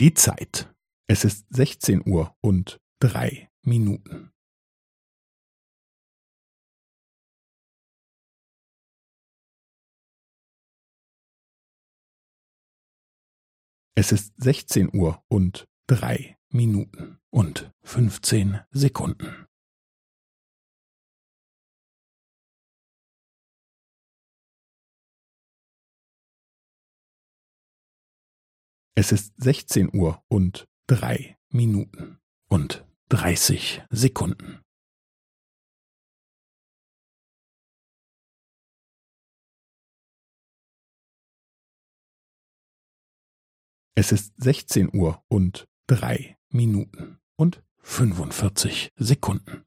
Die Zeit. Es ist sechzehn Uhr und drei Minuten. Es ist sechzehn Uhr und drei Minuten und fünfzehn Sekunden. Es ist sechzehn Uhr und drei Minuten und dreißig Sekunden. Es ist sechzehn Uhr und drei Minuten und fünfundvierzig Sekunden.